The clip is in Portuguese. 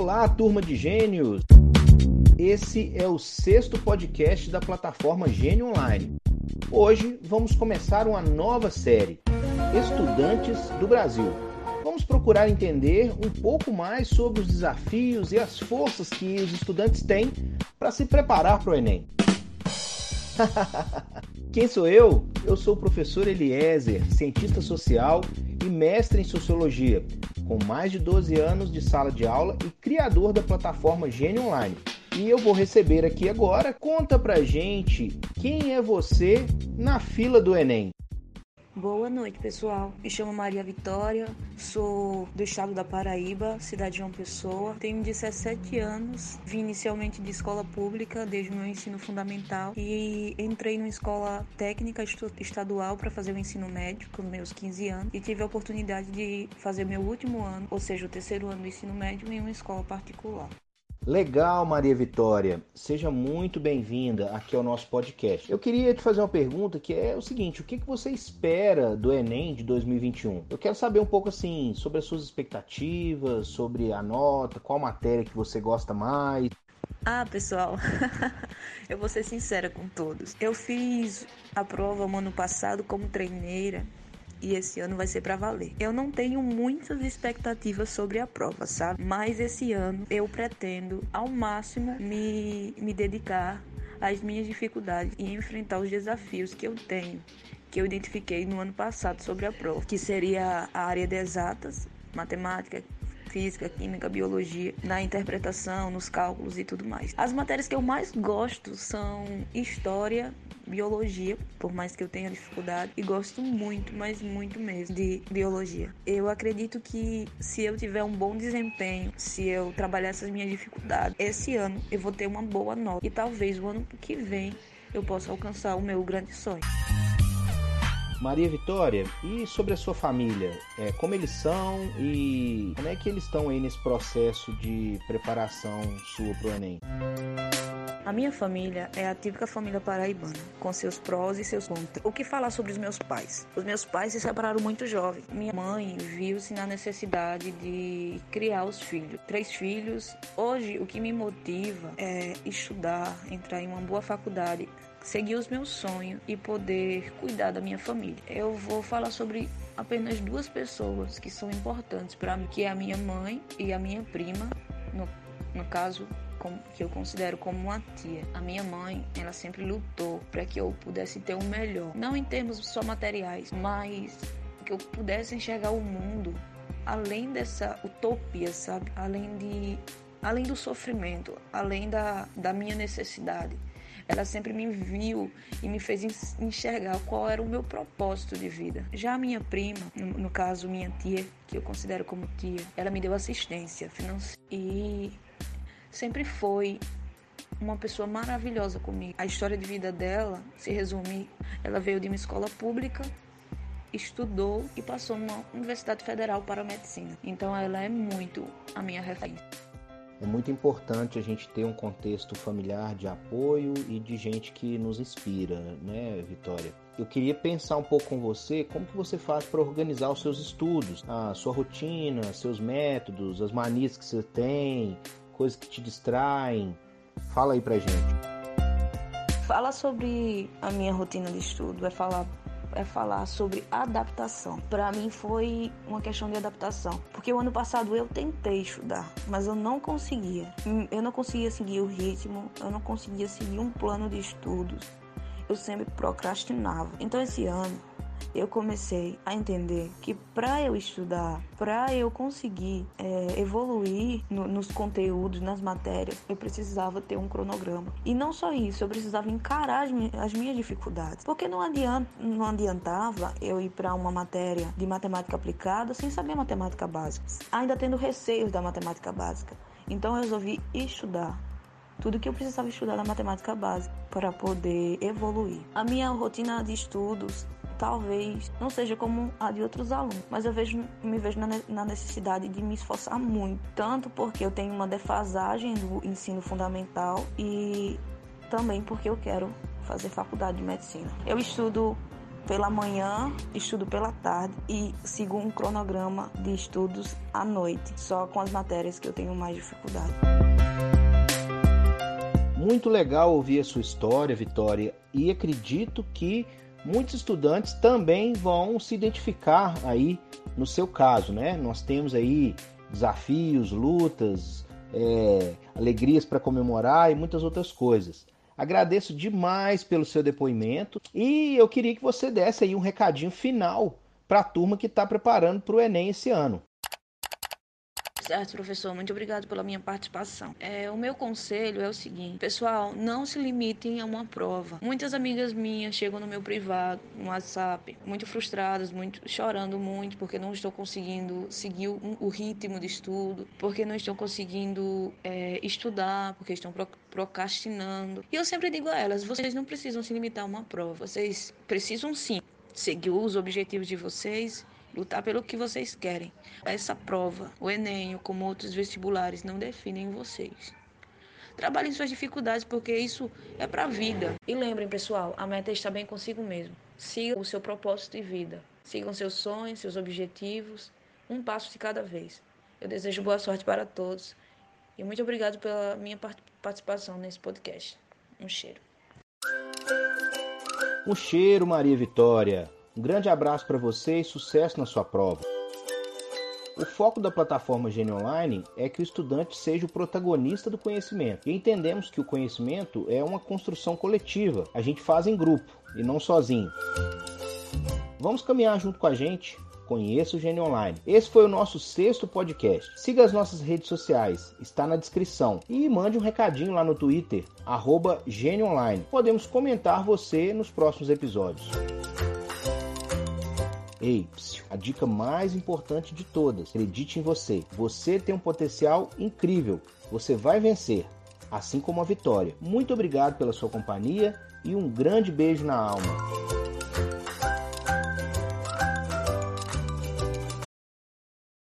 Olá, turma de gênios! Esse é o sexto podcast da plataforma Gênio Online. Hoje vamos começar uma nova série, Estudantes do Brasil. Vamos procurar entender um pouco mais sobre os desafios e as forças que os estudantes têm para se preparar para o Enem. Quem sou eu? Eu sou o professor Eliezer, cientista social e mestre em sociologia, com mais de 12 anos de sala de aula e criador da plataforma Gênio Online. E eu vou receber aqui agora, conta pra gente quem é você na fila do Enem. Boa noite, pessoal. Me chamo Maria Vitória, sou do estado da Paraíba, cidade de João Pessoa. Tenho 17 anos, vim inicialmente de escola pública desde o meu ensino fundamental e entrei numa escola técnica estadual para fazer o ensino médio com meus 15 anos e tive a oportunidade de fazer meu último ano, ou seja, o terceiro ano do ensino médio em uma escola particular. Legal, Maria Vitória. Seja muito bem-vinda aqui ao nosso podcast. Eu queria te fazer uma pergunta que é o seguinte: o que, você espera do Enem de 2021? Eu quero saber um pouco assim sobre as suas expectativas, sobre a nota, qual matéria que você gosta mais. Ah, pessoal, eu vou ser sincera com todos. Eu fiz a prova no ano passado como treineira e esse ano vai ser para valer. Eu não tenho muitas expectativas sobre a prova, sabe? Mas esse ano eu pretendo ao máximo me, me dedicar às minhas dificuldades e enfrentar os desafios que eu tenho, que eu identifiquei no ano passado sobre a prova, que seria a área de exatas, matemática, física, química, biologia, na interpretação, nos cálculos e tudo mais. As matérias que eu mais gosto são história, biologia, por mais que eu tenha dificuldade, e gosto muito, mas muito mesmo, de biologia. Eu acredito que se eu tiver um bom desempenho, se eu trabalhar essas minhas dificuldades, esse ano eu vou ter uma boa nota. E talvez o ano que vem eu possa alcançar o meu grande sonho. Maria Vitória, e sobre a sua família? É, como eles são e como é que eles estão aí nesse processo de preparação sua para o Enem? A minha família é a típica família paraibana, com seus prós e seus contras. O que falar sobre os meus pais? Os meus pais se separaram muito jovens. Minha mãe viu-se na necessidade de criar os filhos. Três filhos. Hoje, o que me motiva é estudar, entrar em uma boa faculdade, seguir os meus sonhos e poder cuidar da minha família. Eu vou falar sobre apenas duas pessoas que são importantes para mim, que é a minha mãe e a minha prima, no, no caso que eu considero como uma tia. A minha mãe, ela sempre lutou para que eu pudesse ter o melhor, não em termos só materiais, mas que eu pudesse enxergar o mundo além dessa utopia, sabe? Além de além do sofrimento, além da, da minha necessidade. Ela sempre me viu e me fez enxergar qual era o meu propósito de vida. Já a minha prima, no, no caso minha tia, que eu considero como tia, ela me deu assistência financeira e sempre foi uma pessoa maravilhosa comigo. A história de vida dela se resume: ela veio de uma escola pública, estudou e passou numa universidade federal para medicina. Então ela é muito a minha referência. É muito importante a gente ter um contexto familiar de apoio e de gente que nos inspira, né, Vitória? Eu queria pensar um pouco com você como que você faz para organizar os seus estudos, a sua rotina, seus métodos, as manias que você tem, coisas que te distraem. Fala aí pra gente. Fala sobre a minha rotina de estudo, é falar é falar sobre adaptação. Para mim foi uma questão de adaptação, porque o ano passado eu tentei estudar, mas eu não conseguia. Eu não conseguia seguir o ritmo, eu não conseguia seguir um plano de estudos. Eu sempre procrastinava. Então esse ano eu comecei a entender que para eu estudar, para eu conseguir é, evoluir no, nos conteúdos, nas matérias, eu precisava ter um cronograma. E não só isso, eu precisava encarar as, as minhas dificuldades. Porque não, não adiantava eu ir para uma matéria de matemática aplicada sem saber matemática básica, ainda tendo receios da matemática básica. Então eu resolvi estudar tudo que eu precisava estudar na matemática básica para poder evoluir. A minha rotina de estudos talvez não seja como a de outros alunos, mas eu vejo, me vejo na necessidade de me esforçar muito, tanto porque eu tenho uma defasagem do ensino fundamental e também porque eu quero fazer faculdade de medicina. Eu estudo pela manhã, estudo pela tarde e sigo um cronograma de estudos à noite, só com as matérias que eu tenho mais dificuldade. Muito legal ouvir a sua história, Vitória, e acredito que muitos estudantes também vão se identificar aí no seu caso, né? Nós temos aí desafios, lutas, é, alegrias para comemorar e muitas outras coisas. Agradeço demais pelo seu depoimento e eu queria que você desse aí um recadinho final para a turma que está preparando para o Enem esse ano. Certo, professor, muito obrigado pela minha participação. É, o meu conselho é o seguinte: pessoal, não se limitem a uma prova. Muitas amigas minhas chegam no meu privado, no WhatsApp, muito frustradas, muito chorando muito porque não estão conseguindo seguir o, o ritmo de estudo, porque não estão conseguindo é, estudar, porque estão procrastinando. E eu sempre digo a elas: vocês não precisam se limitar a uma prova, vocês precisam sim seguir os objetivos de vocês lutar pelo que vocês querem. Essa prova, o Enem, como outros vestibulares, não definem vocês. Trabalhem suas dificuldades, porque isso é para a vida. E lembrem, pessoal, a meta é estar bem consigo mesmo. Siga o seu propósito de vida. Sigam seus sonhos, seus objetivos, um passo de cada vez. Eu desejo boa sorte para todos e muito obrigado pela minha participação nesse podcast. Um cheiro. Um cheiro, Maria Vitória. Um grande abraço para você e sucesso na sua prova. O foco da plataforma Gênio Online é que o estudante seja o protagonista do conhecimento. E entendemos que o conhecimento é uma construção coletiva. A gente faz em grupo e não sozinho. Vamos caminhar junto com a gente. Conheça o Gênio Online. Esse foi o nosso sexto podcast. Siga as nossas redes sociais, está na descrição. E mande um recadinho lá no Twitter, arroba Gênio Online. Podemos comentar você nos próximos episódios. Ei, a dica mais importante de todas: acredite em você. Você tem um potencial incrível. Você vai vencer, assim como a vitória. Muito obrigado pela sua companhia e um grande beijo na alma.